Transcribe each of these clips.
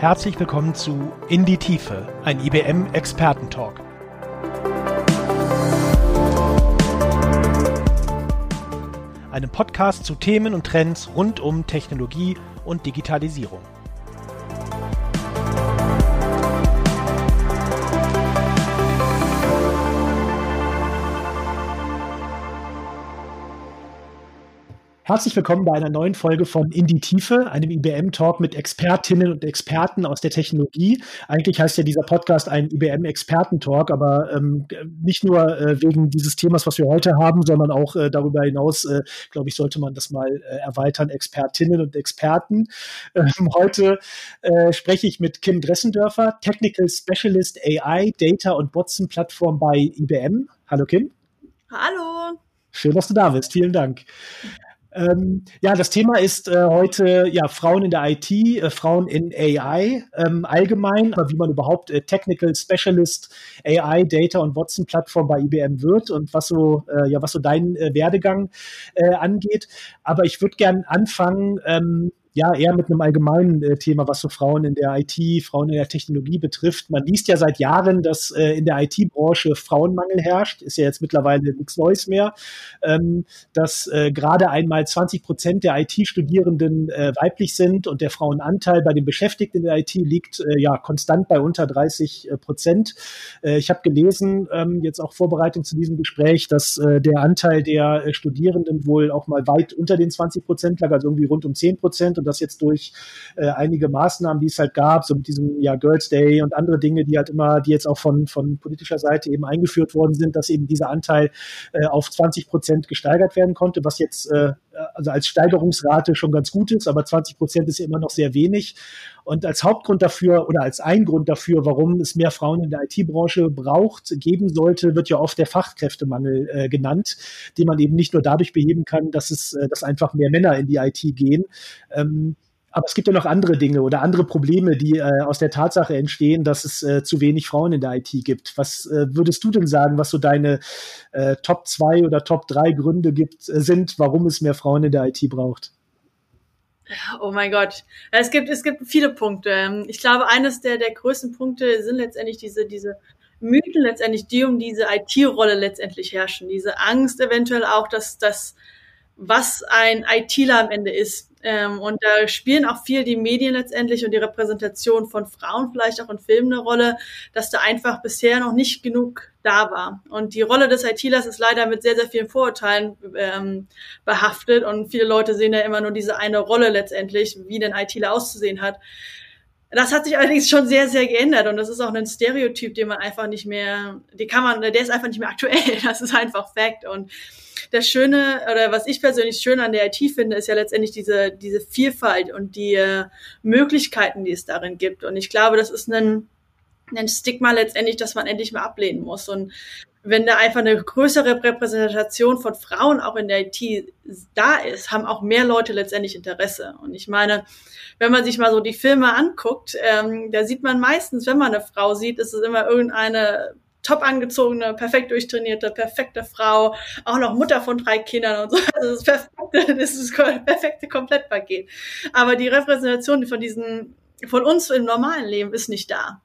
Herzlich willkommen zu In die Tiefe, ein IBM Expertentalk. Einem Podcast zu Themen und Trends rund um Technologie und Digitalisierung. Herzlich willkommen bei einer neuen Folge von In die Tiefe, einem IBM-Talk mit Expertinnen und Experten aus der Technologie. Eigentlich heißt ja dieser Podcast ein IBM-Experten-Talk, aber ähm, nicht nur äh, wegen dieses Themas, was wir heute haben, sondern auch äh, darüber hinaus, äh, glaube ich, sollte man das mal äh, erweitern, Expertinnen und Experten. Ähm, heute äh, spreche ich mit Kim Dressendörfer, Technical Specialist AI, Data und Watson-Plattform bei IBM. Hallo Kim. Hallo. Schön, dass du da bist. Vielen Dank. Ähm, ja, das Thema ist äh, heute ja Frauen in der IT, äh, Frauen in AI ähm, allgemein, wie man überhaupt äh, Technical Specialist AI, Data und Watson Plattform bei IBM wird und was so äh, ja was so dein äh, Werdegang äh, angeht. Aber ich würde gern anfangen ähm, ja, eher mit einem allgemeinen äh, Thema, was so Frauen in der IT, Frauen in der Technologie betrifft. Man liest ja seit Jahren, dass äh, in der IT-Branche Frauenmangel herrscht. Ist ja jetzt mittlerweile nichts Neues mehr. Ähm, dass äh, gerade einmal 20 Prozent der IT-Studierenden äh, weiblich sind und der Frauenanteil bei den Beschäftigten in der IT liegt äh, ja konstant bei unter 30 äh, Prozent. Ich habe gelesen, ähm, jetzt auch Vorbereitung zu diesem Gespräch, dass der Anteil der Studierenden wohl auch mal weit unter den 20 Prozent lag, also irgendwie rund um 10 Prozent. Und das jetzt durch äh, einige Maßnahmen, die es halt gab, so mit diesem ja, Girls Day und andere Dinge, die halt immer, die jetzt auch von, von politischer Seite eben eingeführt worden sind, dass eben dieser Anteil äh, auf 20 Prozent gesteigert werden konnte, was jetzt äh, also als Steigerungsrate schon ganz gut ist, aber 20 Prozent ist ja immer noch sehr wenig. Und als Hauptgrund dafür oder als ein Grund dafür, warum es mehr Frauen in der IT-Branche braucht, geben sollte, wird ja oft der Fachkräftemangel äh, genannt, den man eben nicht nur dadurch beheben kann, dass es, äh, dass einfach mehr Männer in die IT gehen. Ähm, aber es gibt ja noch andere Dinge oder andere Probleme, die äh, aus der Tatsache entstehen, dass es äh, zu wenig Frauen in der IT gibt. Was äh, würdest du denn sagen, was so deine äh, Top 2 oder Top 3 Gründe gibt, äh, sind, warum es mehr Frauen in der IT braucht? Oh mein Gott. Es gibt, es gibt viele Punkte. Ich glaube, eines der, der größten Punkte sind letztendlich diese, diese Mythen letztendlich, die um diese IT-Rolle letztendlich herrschen. Diese Angst eventuell auch, dass, dass was ein ITler am Ende ist. Ähm, und da spielen auch viel die Medien letztendlich und die Repräsentation von Frauen vielleicht auch in Filmen eine Rolle, dass da einfach bisher noch nicht genug da war. Und die Rolle des ITlers ist leider mit sehr, sehr vielen Vorurteilen ähm, behaftet und viele Leute sehen ja immer nur diese eine Rolle letztendlich, wie denn ITler auszusehen hat. Das hat sich allerdings schon sehr, sehr geändert und das ist auch ein Stereotyp, den man einfach nicht mehr, die kann man, der ist einfach nicht mehr aktuell. Das ist einfach Fact und das Schöne oder was ich persönlich schön an der IT finde, ist ja letztendlich diese, diese Vielfalt und die äh, Möglichkeiten, die es darin gibt. Und ich glaube, das ist ein, ein Stigma letztendlich, das man endlich mal ablehnen muss. Und wenn da einfach eine größere Repräsentation von Frauen auch in der IT da ist, haben auch mehr Leute letztendlich Interesse. Und ich meine, wenn man sich mal so die Filme anguckt, ähm, da sieht man meistens, wenn man eine Frau sieht, ist es immer irgendeine top angezogene, perfekt durchtrainierte, perfekte Frau, auch noch Mutter von drei Kindern und so. Also das perfekte, das ist das perfekte Komplettpaket. Aber die Repräsentation von diesen, von uns im normalen Leben ist nicht da.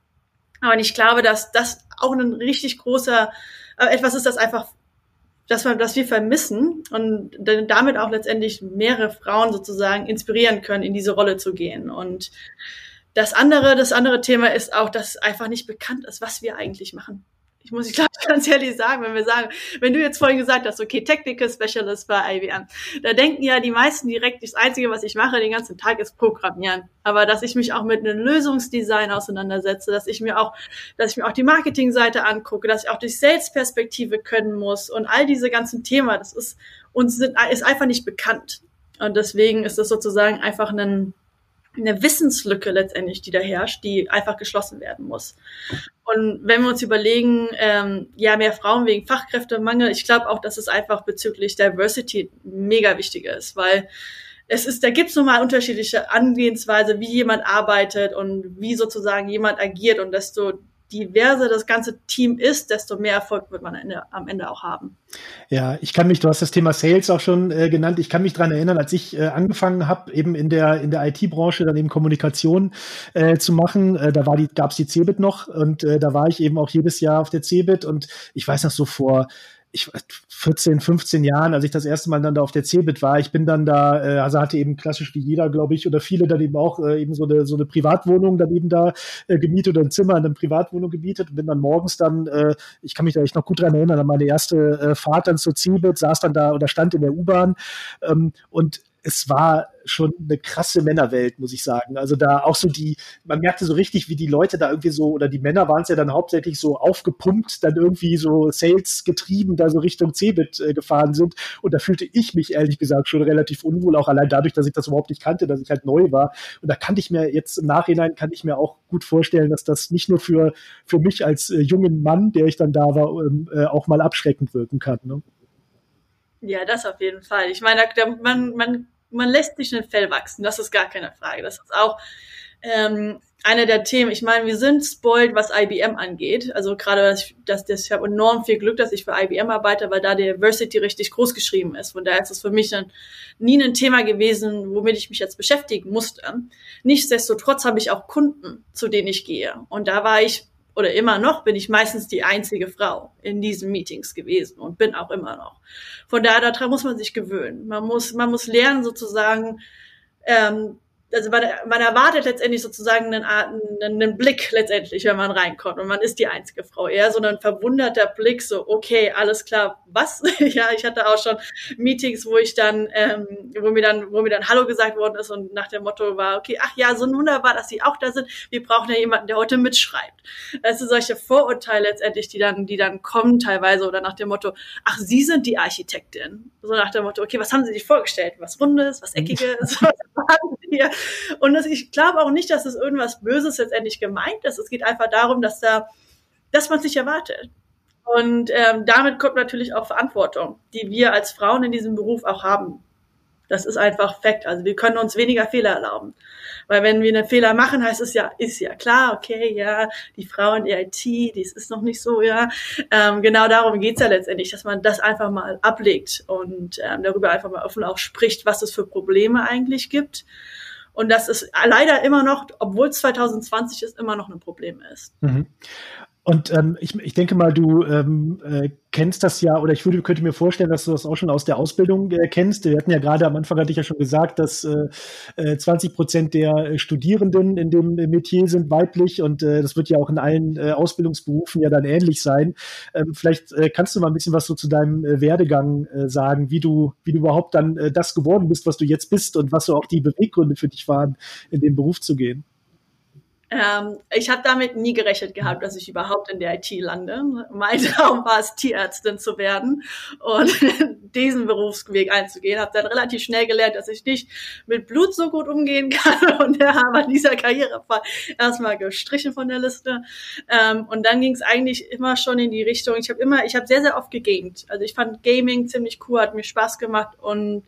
Aber ich glaube, dass das auch ein richtig großer, äh, etwas ist, das einfach dass wir, dass wir vermissen und damit auch letztendlich mehrere Frauen sozusagen inspirieren können, in diese Rolle zu gehen. Und das andere, das andere Thema ist auch, dass einfach nicht bekannt ist, was wir eigentlich machen ich muss ich glaube ganz ehrlich sagen, wenn wir sagen, wenn du jetzt vorhin gesagt hast, okay, Technical Specialist bei IBM, da denken ja die meisten direkt, das Einzige, was ich mache den ganzen Tag, ist Programmieren. Aber dass ich mich auch mit einem Lösungsdesign auseinandersetze, dass ich mir auch, dass ich mir auch die Marketingseite angucke, dass ich auch die Sales-Perspektive können muss und all diese ganzen Themen, das ist uns sind, ist einfach nicht bekannt. Und deswegen ist das sozusagen einfach ein eine Wissenslücke letztendlich, die da herrscht, die einfach geschlossen werden muss. Und wenn wir uns überlegen, ähm, ja, mehr Frauen wegen Fachkräftemangel, ich glaube auch, dass es einfach bezüglich Diversity mega wichtig ist, weil es ist, da gibt es nun mal unterschiedliche Angehensweise, wie jemand arbeitet und wie sozusagen jemand agiert und desto diverser das ganze Team ist, desto mehr Erfolg wird man Ende, am Ende auch haben. Ja, ich kann mich, du hast das Thema Sales auch schon äh, genannt, ich kann mich dran erinnern, als ich äh, angefangen habe, eben in der, in der IT-Branche dann eben Kommunikation äh, zu machen, äh, da die, gab's die Cebit noch und äh, da war ich eben auch jedes Jahr auf der Cebit und ich weiß noch so vor ich 14, 15 Jahren, als ich das erste Mal dann da auf der Cebit war, ich bin dann da, äh, also hatte eben klassisch wie jeder, glaube ich, oder viele dann eben auch äh, eben so eine, so eine Privatwohnung dann eben da äh, gemietet oder ein Zimmer in einer Privatwohnung gemietet und bin dann morgens dann, äh, ich kann mich da echt noch gut dran erinnern, an meine erste äh, Fahrt dann zur Cebit, saß dann da oder stand in der U-Bahn ähm, und es war schon eine krasse Männerwelt, muss ich sagen. Also da auch so die, man merkte so richtig, wie die Leute da irgendwie so, oder die Männer waren es ja dann hauptsächlich so aufgepumpt, dann irgendwie so Sales getrieben, da so Richtung Cebit äh, gefahren sind. Und da fühlte ich mich ehrlich gesagt schon relativ unwohl, auch allein dadurch, dass ich das überhaupt nicht kannte, dass ich halt neu war. Und da kann ich mir jetzt im Nachhinein, kann ich mir auch gut vorstellen, dass das nicht nur für, für mich als äh, jungen Mann, der ich dann da war, ähm, äh, auch mal abschreckend wirken kann. Ne? Ja, das auf jeden Fall. Ich meine, da, man, man man lässt sich ein Fell wachsen, das ist gar keine Frage. Das ist auch ähm, einer der Themen. Ich meine, wir sind spoiled, was IBM angeht. Also gerade, dass, dass das, ich habe enorm viel Glück, dass ich für IBM arbeite, weil da Diversity richtig groß geschrieben ist. Von daher ist es für mich dann nie ein Thema gewesen, womit ich mich jetzt beschäftigen musste. Nichtsdestotrotz habe ich auch Kunden, zu denen ich gehe. Und da war ich oder immer noch bin ich meistens die einzige Frau in diesen Meetings gewesen und bin auch immer noch. Von daher daran muss man sich gewöhnen. Man muss, man muss lernen sozusagen, ähm, also man, man erwartet letztendlich sozusagen einen, einen, Blick letztendlich, wenn man reinkommt und man ist die einzige Frau. Eher so ein verwunderter Blick, so okay, alles klar, was? ja, ich hatte auch schon Meetings, wo ich dann, ähm, wo mir dann, wo mir dann Hallo gesagt worden ist und nach dem Motto war, okay, ach ja, so wunderbar, dass Sie auch da sind. Wir brauchen ja jemanden, der heute mitschreibt. Das sind solche Vorurteile letztendlich, die dann, die dann kommen teilweise oder nach dem Motto, ach, Sie sind die Architektin. So nach dem Motto, okay, was haben Sie sich vorgestellt? Was Rundes, was Eckiges? was haben Sie hier? Und das, ich glaube auch nicht, dass es irgendwas Böses letztendlich gemeint ist. Es geht einfach darum, dass da, dass man sich erwartet. Und ähm, damit kommt natürlich auch Verantwortung, die wir als Frauen in diesem Beruf auch haben. Das ist einfach Fakt. Also wir können uns weniger Fehler erlauben. Weil wenn wir einen Fehler machen, heißt es ja, ist ja klar, okay, ja, die Frau in der IT, dies ist noch nicht so, ja. Ähm, genau darum geht's ja letztendlich, dass man das einfach mal ablegt und ähm, darüber einfach mal offen auch spricht, was es für Probleme eigentlich gibt und dass es leider immer noch, obwohl es 2020 ist, immer noch ein Problem ist. Mhm. Und ähm, ich, ich denke mal, du ähm, äh, kennst das ja, oder ich würde, könnte mir vorstellen, dass du das auch schon aus der Ausbildung äh, kennst. Wir hatten ja gerade am Anfang, hatte ich ja schon gesagt, dass äh, 20 äh, Prozent der Studierenden in dem Metier sind weiblich und äh, das wird ja auch in allen äh, Ausbildungsberufen ja dann ähnlich sein. Ähm, vielleicht äh, kannst du mal ein bisschen was so zu deinem äh, Werdegang äh, sagen, wie du, wie du überhaupt dann äh, das geworden bist, was du jetzt bist und was so auch die Beweggründe für dich waren, in den Beruf zu gehen. Ähm, ich habe damit nie gerechnet gehabt, dass ich überhaupt in der IT lande. Mein Traum war es, Tierärztin zu werden und diesen Berufsweg einzugehen. Habe dann relativ schnell gelernt, dass ich nicht mit Blut so gut umgehen kann und habe dieser Karrierefall erstmal gestrichen von der Liste. Ähm, und dann ging es eigentlich immer schon in die Richtung. Ich habe immer, ich habe sehr sehr oft gegamed. Also ich fand Gaming ziemlich cool, hat mir Spaß gemacht und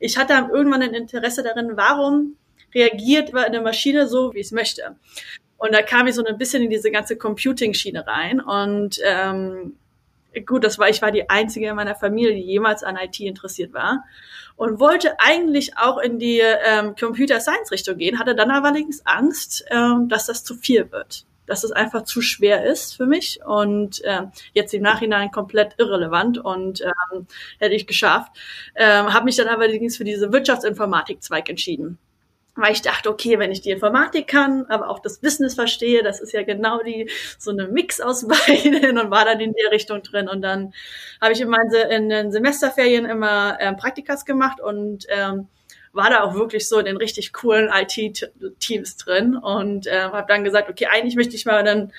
ich hatte irgendwann ein Interesse darin, warum reagiert eine Maschine so, wie es möchte. Und da kam ich so ein bisschen in diese ganze Computing-Schiene rein. Und ähm, gut, das war, ich war die einzige in meiner Familie, die jemals an IT interessiert war. Und wollte eigentlich auch in die ähm, Computer Science Richtung gehen, hatte dann allerdings Angst, ähm, dass das zu viel wird. Dass es einfach zu schwer ist für mich und ähm, jetzt im Nachhinein komplett irrelevant und ähm, hätte ich geschafft. Ähm, habe mich dann allerdings für diese Wirtschaftsinformatik-Zweig entschieden weil ich dachte, okay, wenn ich die Informatik kann, aber auch das Business verstehe, das ist ja genau die so eine Mix aus beiden. Und war dann in der Richtung drin. Und dann habe ich in, meinen, in den Semesterferien immer ähm, Praktikas gemacht und ähm, war da auch wirklich so in den richtig coolen IT-Teams drin. Und äh, habe dann gesagt, okay, eigentlich möchte ich mal ein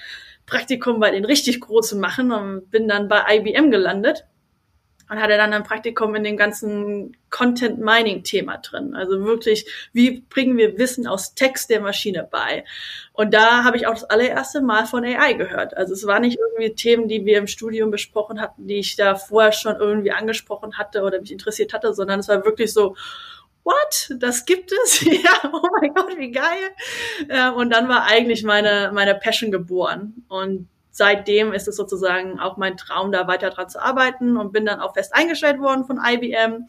Praktikum bei den richtig Großen machen und bin dann bei IBM gelandet und hatte dann ein Praktikum in dem ganzen Content Mining Thema drin. Also wirklich, wie bringen wir Wissen aus Text der Maschine bei? Und da habe ich auch das allererste Mal von AI gehört. Also es waren nicht irgendwie Themen, die wir im Studium besprochen hatten, die ich da vorher schon irgendwie angesprochen hatte oder mich interessiert hatte, sondern es war wirklich so, what? Das gibt es? ja, oh mein Gott, wie geil. Äh, und dann war eigentlich meine, meine Passion geboren. Und seitdem ist es sozusagen auch mein Traum, da weiter dran zu arbeiten und bin dann auch fest eingestellt worden von IBM.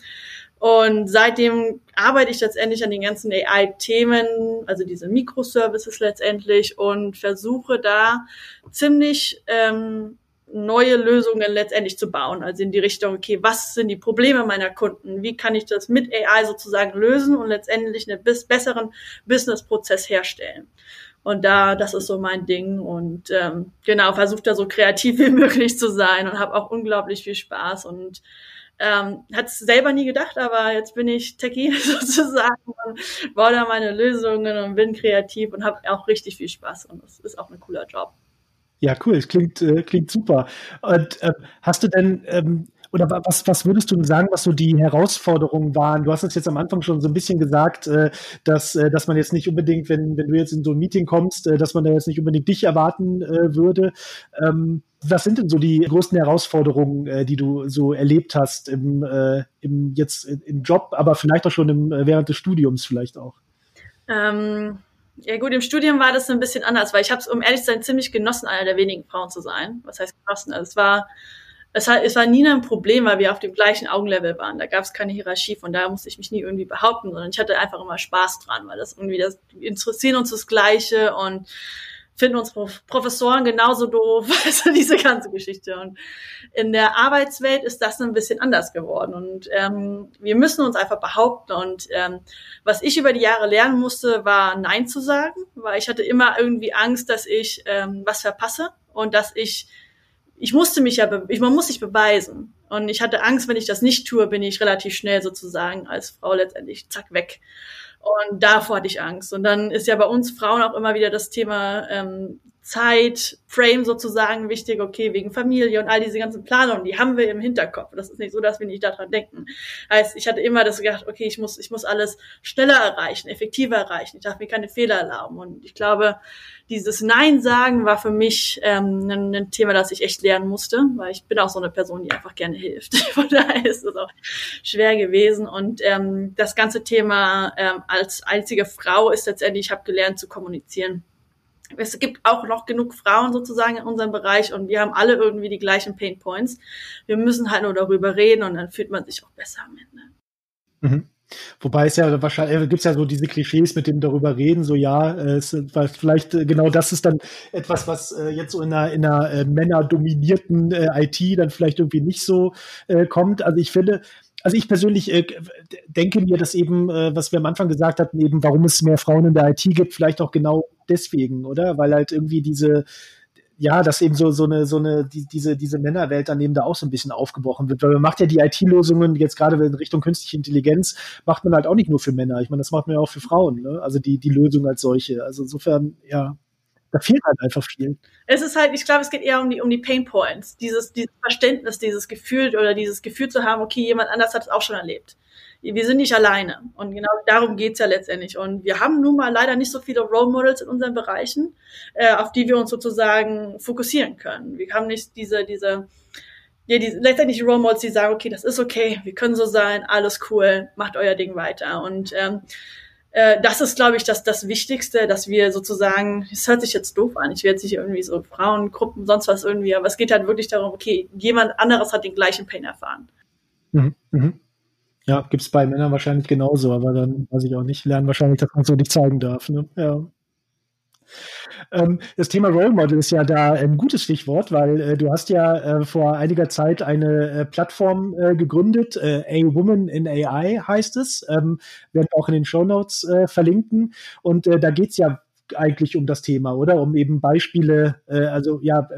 Und seitdem arbeite ich letztendlich an den ganzen AI-Themen, also diese Microservices letztendlich und versuche da ziemlich ähm, neue Lösungen letztendlich zu bauen. Also in die Richtung, okay, was sind die Probleme meiner Kunden? Wie kann ich das mit AI sozusagen lösen und letztendlich einen bis besseren Business-Prozess herstellen? Und da, das ist so mein Ding und ähm, genau, versuche da so kreativ wie möglich zu sein und habe auch unglaublich viel Spaß und ähm, hat es selber nie gedacht, aber jetzt bin ich Techie sozusagen und baue da meine Lösungen und bin kreativ und habe auch richtig viel Spaß und das ist auch ein cooler Job. Ja, cool. Es klingt, äh, klingt super. Und äh, hast du denn, ähm, oder was, was würdest du sagen, was so die Herausforderungen waren? Du hast es jetzt am Anfang schon so ein bisschen gesagt, äh, dass, äh, dass man jetzt nicht unbedingt, wenn, wenn du jetzt in so ein Meeting kommst, äh, dass man da jetzt nicht unbedingt dich erwarten würde. Ähm, was sind denn so die größten Herausforderungen, die du so erlebt hast im, im jetzt im Job, aber vielleicht auch schon im, äh, während des Studiums vielleicht auch? Ähm ja gut, im Studium war das ein bisschen anders, weil ich habe es, um ehrlich zu sein, ziemlich genossen, einer der wenigen Frauen zu sein. Was heißt genossen? Also es war, es, war, es war nie ein Problem, weil wir auf dem gleichen Augenlevel waren. Da gab es keine Hierarchie, von daher musste ich mich nie irgendwie behaupten, sondern ich hatte einfach immer Spaß dran, weil das irgendwie, das interessieren uns das Gleiche und finden unsere Professoren genauso doof, also diese ganze Geschichte. Und in der Arbeitswelt ist das ein bisschen anders geworden. Und ähm, wir müssen uns einfach behaupten. Und ähm, was ich über die Jahre lernen musste, war Nein zu sagen, weil ich hatte immer irgendwie Angst, dass ich ähm, was verpasse und dass ich ich musste mich ja, ich, man muss sich beweisen. Und ich hatte Angst, wenn ich das nicht tue, bin ich relativ schnell sozusagen als Frau letztendlich zack weg. Und davor hatte ich Angst. Und dann ist ja bei uns Frauen auch immer wieder das Thema ähm, Zeit, Frame sozusagen wichtig, okay, wegen Familie und all diese ganzen Planungen, die haben wir im Hinterkopf. Das ist nicht so, dass wir nicht daran denken. Heißt, ich hatte immer das gedacht, okay, ich muss, ich muss alles schneller erreichen, effektiver erreichen. Ich darf mir keine Fehler erlauben. Und ich glaube, dieses Nein sagen war für mich ähm, ein, ein Thema, das ich echt lernen musste, weil ich bin auch so eine Person, die einfach gerne hilft. Von daher ist es auch schwer gewesen. Und ähm, das ganze Thema ähm, als einzige Frau ist letztendlich, ich habe gelernt zu kommunizieren es gibt auch noch genug Frauen sozusagen in unserem Bereich und wir haben alle irgendwie die gleichen Pain Points. Wir müssen halt nur darüber reden und dann fühlt man sich auch besser am Ende. Mhm. Wobei es ja wahrscheinlich äh, gibt es ja so diese Klischees mit dem darüber reden, so ja, äh, es, weil vielleicht äh, genau das ist dann etwas, was äh, jetzt so in einer, in einer äh, männerdominierten äh, IT dann vielleicht irgendwie nicht so kommt. Also ich finde, also ich persönlich äh, denke mir, dass eben, äh, was wir am Anfang gesagt hatten, eben, warum es mehr Frauen in der IT gibt, vielleicht auch genau deswegen, oder? Weil halt irgendwie diese, ja, dass eben so, so eine, so eine, die, diese, diese Männerwelt dann eben da auch so ein bisschen aufgebrochen wird. Weil man macht ja die IT-Lösungen jetzt gerade in Richtung künstliche Intelligenz, macht man halt auch nicht nur für Männer. Ich meine, das macht man ja auch für Frauen, ne? Also die, die Lösung als solche. Also insofern, ja, da fehlt halt einfach viel. Es ist halt, ich glaube, es geht eher um die, um die Pain Points, dieses, dieses Verständnis, dieses Gefühl oder dieses Gefühl zu haben, okay, jemand anders hat es auch schon erlebt. Wir sind nicht alleine. Und genau darum geht's ja letztendlich. Und wir haben nun mal leider nicht so viele Role Models in unseren Bereichen, äh, auf die wir uns sozusagen fokussieren können. Wir haben nicht diese, diese, ja, die, letztendlich Role Models, die sagen, okay, das ist okay, wir können so sein, alles cool, macht euer Ding weiter. Und ähm, äh, das ist, glaube ich, das, das Wichtigste, dass wir sozusagen, es hört sich jetzt doof an, ich werde sich irgendwie so Frauengruppen, sonst was irgendwie, aber es geht halt wirklich darum, okay, jemand anderes hat den gleichen Pain erfahren. Mhm, mhm. Ja, gibt es bei Männern wahrscheinlich genauso, aber dann weiß ich auch nicht, lernen wahrscheinlich, dass man so nicht zeigen darf. Ne? Ja. Ähm, das Thema Role Model ist ja da ein gutes Stichwort, weil äh, du hast ja äh, vor einiger Zeit eine äh, Plattform äh, gegründet, äh, A Woman in AI heißt es, ähm, werden auch in den Show Notes äh, verlinken. Und da geht es ja eigentlich um das Thema, oder? Um eben Beispiele, äh, also ja,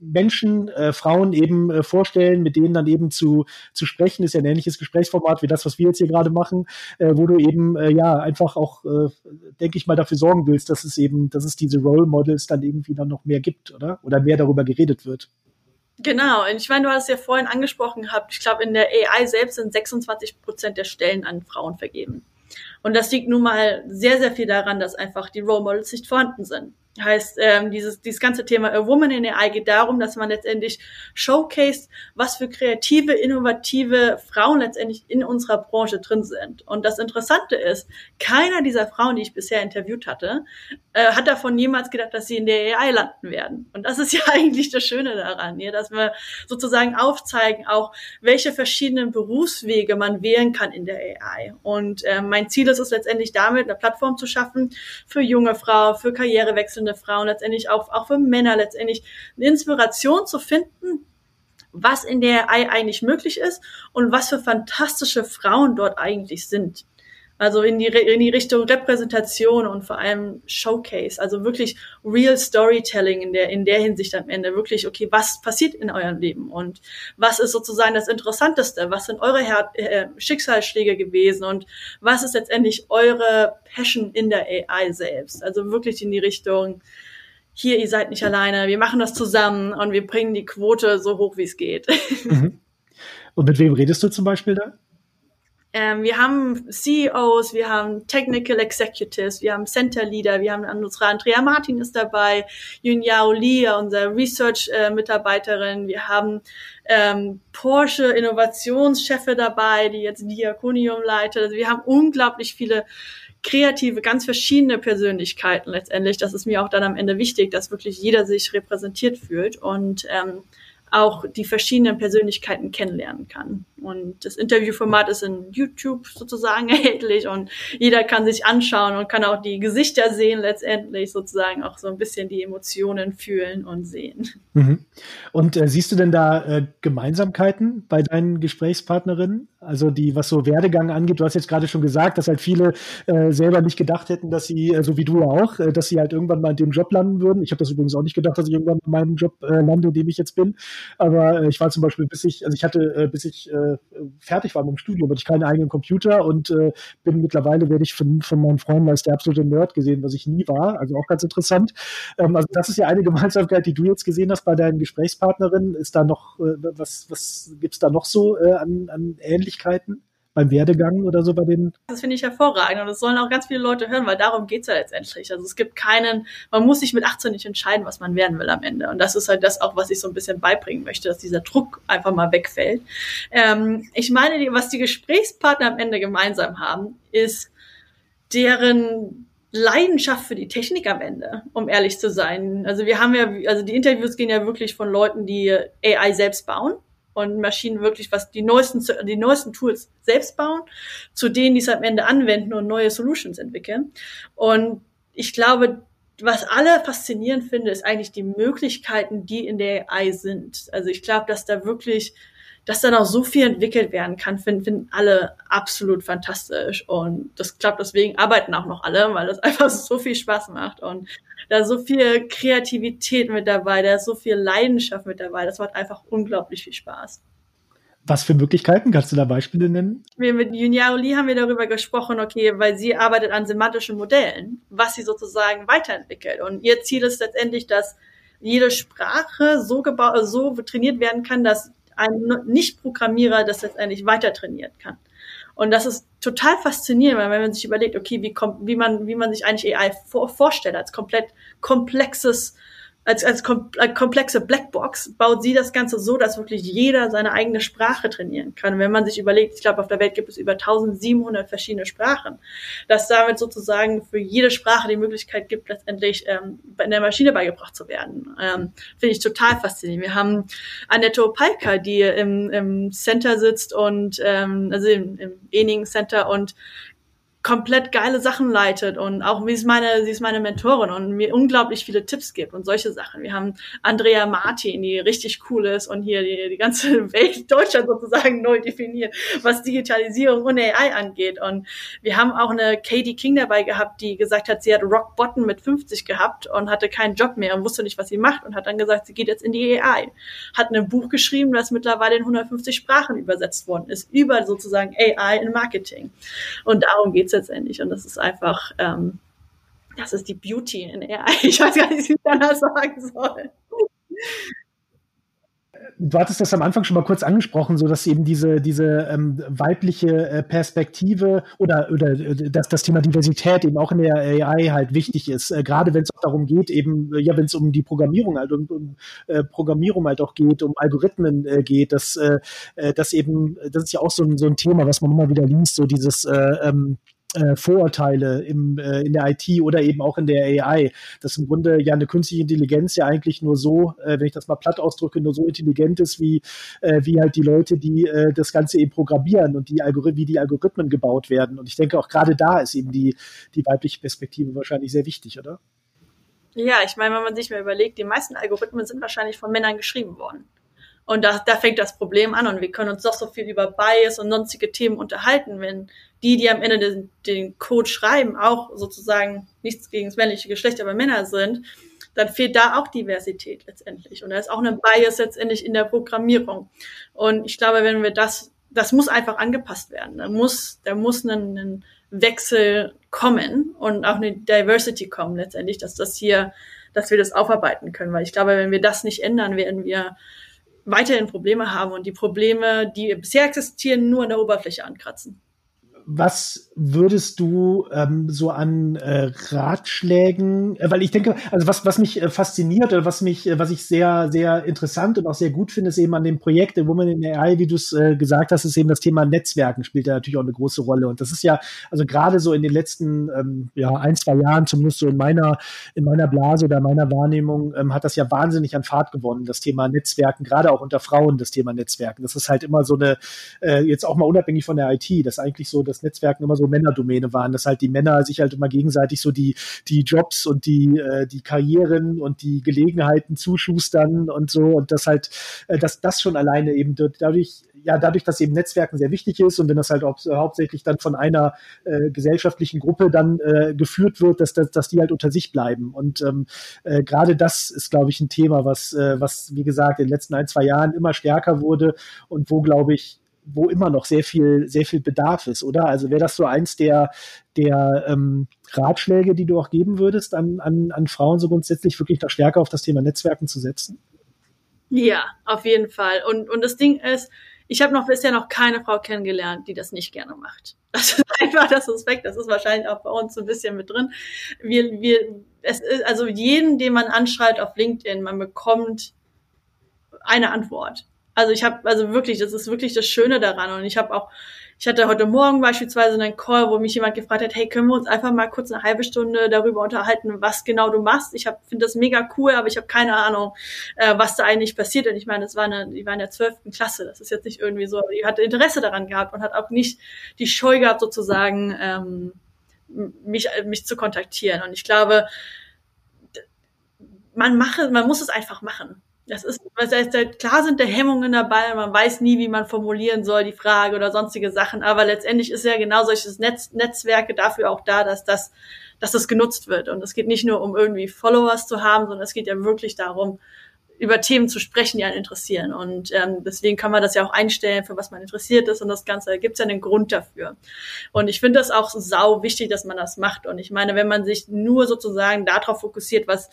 Menschen, äh, Frauen eben äh, vorstellen, mit denen dann eben zu, zu sprechen, ist ja ein ähnliches Gesprächsformat wie das, was wir jetzt hier gerade machen, äh, wo du eben äh, ja einfach auch, äh, denke ich mal, dafür sorgen willst, dass es eben, dass es diese Role Models dann irgendwie dann noch mehr gibt, oder? Oder mehr darüber geredet wird. Genau, und ich meine, du hast es ja vorhin angesprochen gehabt, ich glaube, in der AI selbst sind 26 Prozent der Stellen an Frauen vergeben. Und das liegt nun mal sehr, sehr viel daran, dass einfach die Role Models nicht vorhanden sind. Heißt, ähm, dieses, dieses ganze Thema A Woman in AI geht darum, dass man letztendlich showcased, was für kreative, innovative Frauen letztendlich in unserer Branche drin sind. Und das Interessante ist, keiner dieser Frauen, die ich bisher interviewt hatte, äh, hat davon jemals gedacht, dass sie in der AI landen werden. Und das ist ja eigentlich das Schöne daran, ja, dass wir sozusagen aufzeigen, auch welche verschiedenen Berufswege man wählen kann in der AI. Und äh, mein Ziel ist es letztendlich damit, eine Plattform zu schaffen für junge Frauen, für karrierewechselnde Frauen, letztendlich auch, auch für Männer, letztendlich eine Inspiration zu finden, was in der AI eigentlich möglich ist und was für fantastische Frauen dort eigentlich sind. Also in die, in die Richtung Repräsentation und vor allem Showcase, also wirklich real Storytelling in der, in der Hinsicht am Ende. Wirklich, okay, was passiert in eurem Leben und was ist sozusagen das Interessanteste? Was sind eure Her äh, Schicksalsschläge gewesen und was ist letztendlich eure Passion in der AI selbst? Also wirklich in die Richtung, hier, ihr seid nicht alleine, wir machen das zusammen und wir bringen die Quote so hoch, wie es geht. Mhm. Und mit wem redest du zum Beispiel da? Ähm, wir haben CEOs, wir haben Technical Executives, wir haben Center Leader, wir haben unsere Andrea Martin ist dabei, Yun Yao Li, unsere Research-Mitarbeiterin, wir haben ähm, Porsche Innovationschefe dabei, die jetzt Diakonium leitet. Also wir haben unglaublich viele kreative, ganz verschiedene Persönlichkeiten letztendlich. Das ist mir auch dann am Ende wichtig, dass wirklich jeder sich repräsentiert fühlt und ähm, auch die verschiedenen Persönlichkeiten kennenlernen kann. Und das Interviewformat ist in YouTube sozusagen erhältlich und jeder kann sich anschauen und kann auch die Gesichter sehen, letztendlich sozusagen auch so ein bisschen die Emotionen fühlen und sehen. Mhm. Und äh, siehst du denn da äh, Gemeinsamkeiten bei deinen Gesprächspartnerinnen? Also die, was so Werdegang angeht, du hast jetzt gerade schon gesagt, dass halt viele äh, selber nicht gedacht hätten, dass sie, äh, so wie du ja auch, äh, dass sie halt irgendwann mal in dem Job landen würden. Ich habe das übrigens auch nicht gedacht, dass ich irgendwann in meinem Job äh, lande, in dem ich jetzt bin. Aber äh, ich war zum Beispiel, bis ich, also ich hatte, äh, bis ich äh, fertig war mit dem Studium, hatte ich keinen eigenen Computer und äh, bin mittlerweile, werde ich von, von meinen Freunden als der absolute Nerd gesehen, was ich nie war. Also auch ganz interessant. Ähm, also das ist ja eine Gemeinsamkeit, die du jetzt gesehen hast bei deinen Gesprächspartnerinnen. Ist da noch, äh, was, was gibt's da noch so äh, an, an Ähnlichkeiten? Beim Werdegang oder so bei den? Das finde ich hervorragend und das sollen auch ganz viele Leute hören, weil darum geht's ja letztendlich. Also es gibt keinen, man muss sich mit 18 nicht entscheiden, was man werden will am Ende. Und das ist halt das auch, was ich so ein bisschen beibringen möchte, dass dieser Druck einfach mal wegfällt. Ähm, ich meine, was die Gesprächspartner am Ende gemeinsam haben, ist deren Leidenschaft für die Technik am Ende, um ehrlich zu sein. Also wir haben ja, also die Interviews gehen ja wirklich von Leuten, die AI selbst bauen und Maschinen wirklich was die neuesten die neuesten Tools selbst bauen, zu denen die es am Ende anwenden und neue Solutions entwickeln. Und ich glaube, was alle faszinierend finde, ist eigentlich die Möglichkeiten, die in der AI sind. Also ich glaube, dass da wirklich dass da noch so viel entwickelt werden kann, finden, finden alle absolut fantastisch. Und das klappt, deswegen arbeiten auch noch alle, weil das einfach so viel Spaß macht. Und da ist so viel Kreativität mit dabei, da ist so viel Leidenschaft mit dabei. Das macht einfach unglaublich viel Spaß. Was für Möglichkeiten? Kannst du da Beispiele nennen? Wir mit Junyao Lee haben wir darüber gesprochen, okay, weil sie arbeitet an semantischen Modellen, was sie sozusagen weiterentwickelt. Und ihr Ziel ist letztendlich, dass jede Sprache so gebaut, so trainiert werden kann, dass ein Nicht-Programmierer das letztendlich weiter trainieren kann. Und das ist total faszinierend, weil wenn man sich überlegt, okay, wie, kommt, wie man, wie man sich eigentlich AI vor, vorstellt, als komplett komplexes als, als komplexe Blackbox baut sie das Ganze so, dass wirklich jeder seine eigene Sprache trainieren kann. Wenn man sich überlegt, ich glaube, auf der Welt gibt es über 1700 verschiedene Sprachen, dass damit sozusagen für jede Sprache die Möglichkeit gibt, letztendlich ähm, in der Maschine beigebracht zu werden, ähm, finde ich total faszinierend. Wir haben Annette Opalka, die im, im Center sitzt und ähm, also im, im Ening Center und komplett geile Sachen leitet und auch wie ist meine, sie ist meine Mentorin und mir unglaublich viele Tipps gibt und solche Sachen. Wir haben Andrea Martin, die richtig cool ist und hier die, die ganze Welt Deutschland sozusagen neu definiert, was Digitalisierung und AI angeht. Und wir haben auch eine Katie King dabei gehabt, die gesagt hat, sie hat Rock Bottom mit 50 gehabt und hatte keinen Job mehr und wusste nicht, was sie macht und hat dann gesagt, sie geht jetzt in die AI. Hat ein Buch geschrieben, das mittlerweile in 150 Sprachen übersetzt worden ist, über sozusagen AI in Marketing. Und darum geht's letztendlich. Und das ist einfach, ähm, das ist die Beauty in AI. Ich weiß gar nicht, wie ich danach sagen soll. du hattest das am Anfang schon mal kurz angesprochen, so dass eben diese, diese ähm, weibliche äh, Perspektive oder, oder äh, dass das Thema Diversität eben auch in der AI halt wichtig ist. Äh, gerade wenn es auch darum geht, eben, äh, ja, wenn es um die Programmierung halt um, um Programmierung halt auch geht, um Algorithmen geht, dass, das eben, das ist ja auch so ein, so ein Thema, was man immer wieder liest, so dieses äh, ähm, äh, Vorurteile im, äh, in der IT oder eben auch in der AI. Dass im Grunde ja eine künstliche Intelligenz ja eigentlich nur so, äh, wenn ich das mal platt ausdrücke, nur so intelligent ist wie, äh, wie halt die Leute, die äh, das Ganze eben programmieren und die wie die Algorithmen gebaut werden. Und ich denke auch gerade da ist eben die, die weibliche Perspektive wahrscheinlich sehr wichtig, oder? Ja, ich meine, wenn man sich mal überlegt, die meisten Algorithmen sind wahrscheinlich von Männern geschrieben worden. Und da, da fängt das Problem an und wir können uns doch so viel über Bias und sonstige Themen unterhalten, wenn die, die am Ende den, den Code schreiben, auch sozusagen nichts gegen das männliche Geschlecht, aber Männer sind, dann fehlt da auch Diversität letztendlich. Und da ist auch eine Bias letztendlich in der Programmierung. Und ich glaube, wenn wir das, das muss einfach angepasst werden. Da muss, da muss ein, ein Wechsel kommen und auch eine Diversity kommen letztendlich, dass das hier, dass wir das aufarbeiten können. Weil ich glaube, wenn wir das nicht ändern, werden wir weiterhin Probleme haben und die Probleme, die bisher existieren, nur an der Oberfläche ankratzen was würdest du ähm, so an äh, Ratschlägen, äh, weil ich denke, also was, was mich äh, fasziniert oder was mich, äh, was ich sehr, sehr interessant und auch sehr gut finde, ist eben an dem Projekt der Woman in AI, wie du es äh, gesagt hast, ist eben das Thema Netzwerken spielt ja natürlich auch eine große Rolle. Und das ist ja, also gerade so in den letzten ähm, ja, ein, zwei Jahren, zumindest so in meiner, in meiner Blase oder meiner Wahrnehmung, ähm, hat das ja wahnsinnig an Fahrt gewonnen, das Thema Netzwerken, gerade auch unter Frauen das Thema Netzwerken. Das ist halt immer so eine, äh, jetzt auch mal unabhängig von der IT, das eigentlich so, das Netzwerken immer so Männerdomäne waren, dass halt die Männer sich halt immer gegenseitig so die, die Jobs und die, äh, die Karrieren und die Gelegenheiten zuschustern und so und das halt, äh, dass das schon alleine eben dadurch ja, dadurch, dass eben Netzwerken sehr wichtig ist und wenn das halt auch, äh, hauptsächlich dann von einer äh, gesellschaftlichen Gruppe dann äh, geführt wird, dass, dass, dass die halt unter sich bleiben. Und ähm, äh, gerade das ist, glaube ich, ein Thema, was, äh, was, wie gesagt, in den letzten ein, zwei Jahren immer stärker wurde und wo, glaube ich, wo immer noch sehr viel, sehr viel Bedarf ist, oder? Also wäre das so eins der, der ähm, Ratschläge, die du auch geben würdest, an, an, an Frauen so grundsätzlich wirklich da stärker auf das Thema Netzwerken zu setzen? Ja, auf jeden Fall. Und, und das Ding ist, ich habe noch bisher noch keine Frau kennengelernt, die das nicht gerne macht. Das ist einfach das Aspekt. Das ist wahrscheinlich auch bei uns so ein bisschen mit drin. Wir, wir, es ist also jeden, den man anschreibt auf LinkedIn, man bekommt eine Antwort. Also ich habe, also wirklich, das ist wirklich das Schöne daran. Und ich habe auch, ich hatte heute Morgen beispielsweise einen Call, wo mich jemand gefragt hat, hey, können wir uns einfach mal kurz eine halbe Stunde darüber unterhalten, was genau du machst? Ich finde das mega cool, aber ich habe keine Ahnung, äh, was da eigentlich passiert. Und ich meine, das war eine, die war in der zwölften Klasse. Das ist jetzt nicht irgendwie so, die hatte Interesse daran gehabt und hat auch nicht die Scheu gehabt, sozusagen ähm, mich, mich zu kontaktieren. Und ich glaube, man mache, man muss es einfach machen. Das ist, was heißt, klar sind da Hemmungen dabei, man weiß nie, wie man formulieren soll, die Frage oder sonstige Sachen, aber letztendlich ist ja genau solches Netz, Netzwerke dafür auch da, dass das, dass das genutzt wird. Und es geht nicht nur um irgendwie Followers zu haben, sondern es geht ja wirklich darum, über Themen zu sprechen, die einen interessieren. Und ähm, deswegen kann man das ja auch einstellen, für was man interessiert ist und das Ganze, da gibt es ja einen Grund dafür. Und ich finde das auch sau wichtig, dass man das macht. Und ich meine, wenn man sich nur sozusagen darauf fokussiert, was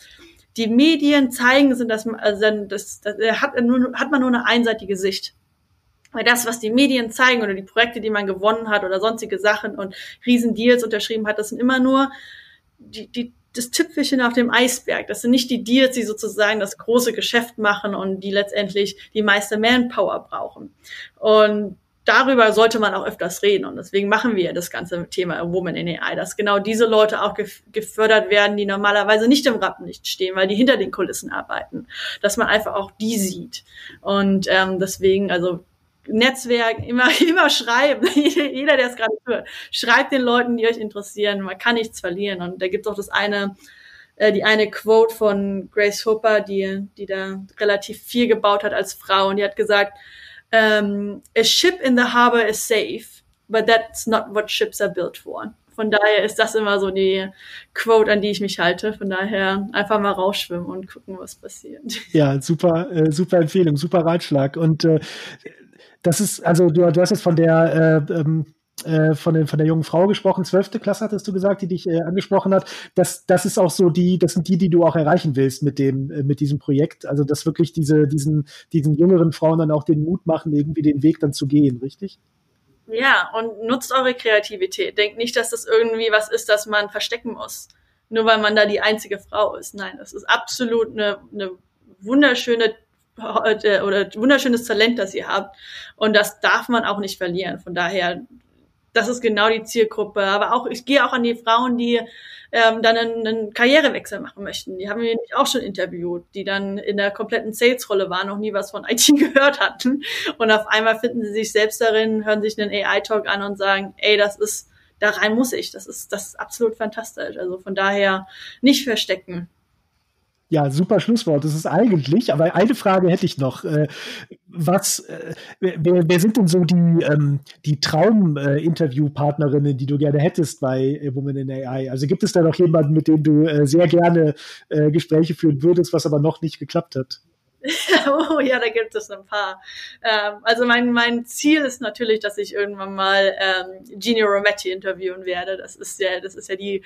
die Medien zeigen, sind das, also das, das hat, nur, hat man nur eine einseitige Sicht. Weil das, was die Medien zeigen oder die Projekte, die man gewonnen hat oder sonstige Sachen und Riesendeals unterschrieben hat, das sind immer nur die, die, das Tüpfelchen auf dem Eisberg. Das sind nicht die Deals, die sozusagen das große Geschäft machen und die letztendlich die meiste Manpower brauchen. Und darüber sollte man auch öfters reden. Und deswegen machen wir das ganze Thema Woman in AI, dass genau diese Leute auch gefördert werden, die normalerweise nicht im Rappenlicht stehen, weil die hinter den Kulissen arbeiten. Dass man einfach auch die sieht. Und ähm, deswegen, also Netzwerk, immer, immer schreiben. Jeder, der es gerade hört, schreibt den Leuten, die euch interessieren. Man kann nichts verlieren. Und da gibt es auch das eine, äh, die eine Quote von Grace Hooper, die, die da relativ viel gebaut hat als Frau. Und die hat gesagt, um, a ship in the harbor is safe, but that's not what ships are built for. Von daher ist das immer so die Quote, an die ich mich halte. Von daher einfach mal rausschwimmen und gucken, was passiert. Ja, super, äh, super Empfehlung, super Ratschlag. Und äh, das ist, also du, du hast jetzt von der äh, ähm, äh, von, den, von der jungen Frau gesprochen, zwölfte Klasse hattest du gesagt, die dich äh, angesprochen hat. Das, das ist auch so die, das sind die, die du auch erreichen willst mit dem, äh, mit diesem Projekt. Also dass wirklich diese, diesen, diesen jüngeren Frauen dann auch den Mut machen, irgendwie den Weg dann zu gehen, richtig? Ja, und nutzt eure Kreativität. Denkt nicht, dass das irgendwie was ist, das man verstecken muss. Nur weil man da die einzige Frau ist. Nein, das ist absolut eine, eine wunderschöne äh, oder wunderschönes Talent, das ihr habt. Und das darf man auch nicht verlieren. Von daher, das ist genau die Zielgruppe. Aber auch, ich gehe auch an die Frauen, die ähm, dann einen, einen Karrierewechsel machen möchten. Die haben wir nämlich auch schon interviewt, die dann in der kompletten Sales-Rolle waren, noch nie was von IT gehört hatten. Und auf einmal finden sie sich selbst darin, hören sich einen AI-Talk an und sagen, ey, das ist, da rein muss ich. Das ist, das ist absolut fantastisch. Also von daher nicht verstecken. Ja, super Schlusswort. Das ist eigentlich, aber eine Frage hätte ich noch. Äh, was, äh, wer, wer sind denn so die, ähm, die Traum-Interviewpartnerinnen, die du gerne hättest bei Women in AI? Also gibt es da noch jemanden, mit dem du äh, sehr gerne Gespräche führen würdest, was aber noch nicht geklappt hat? oh ja, da gibt es ein paar. Ähm, also mein, mein Ziel ist natürlich, dass ich irgendwann mal ähm, Gino Rometti interviewen werde. Das ist ja, das ist ja die,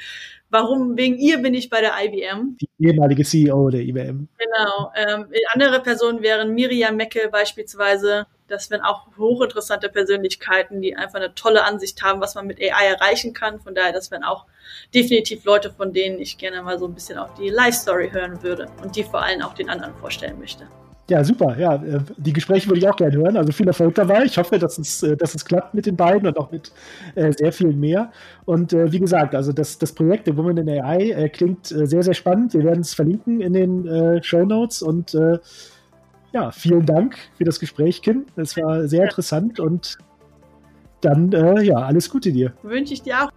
warum, wegen ihr bin ich bei der IBM. Die ehemalige CEO der IBM. Genau. Ähm, andere Personen wären Miriam Mecke beispielsweise. Das wären auch hochinteressante Persönlichkeiten, die einfach eine tolle Ansicht haben, was man mit AI erreichen kann. Von daher, das wären auch definitiv Leute, von denen ich gerne mal so ein bisschen auch die Life-Story hören würde und die vor allem auch den anderen vorstellen möchte. Ja, super. Ja, äh, die Gespräche würde ich auch gerne hören. Also viel Erfolg dabei. Ich hoffe, dass es, äh, dass es klappt mit den beiden und auch mit äh, sehr vielen mehr. Und wie gesagt, also das, das Projekt The Woman in AI klingt sehr, sehr spannend. Wir werden es verlinken in den Show Notes und ja, vielen Dank für das Gespräch, Kim. Es war sehr interessant und dann, ja, alles Gute dir. Wünsche ich dir auch.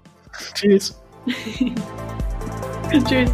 Tschüss. Tschüss.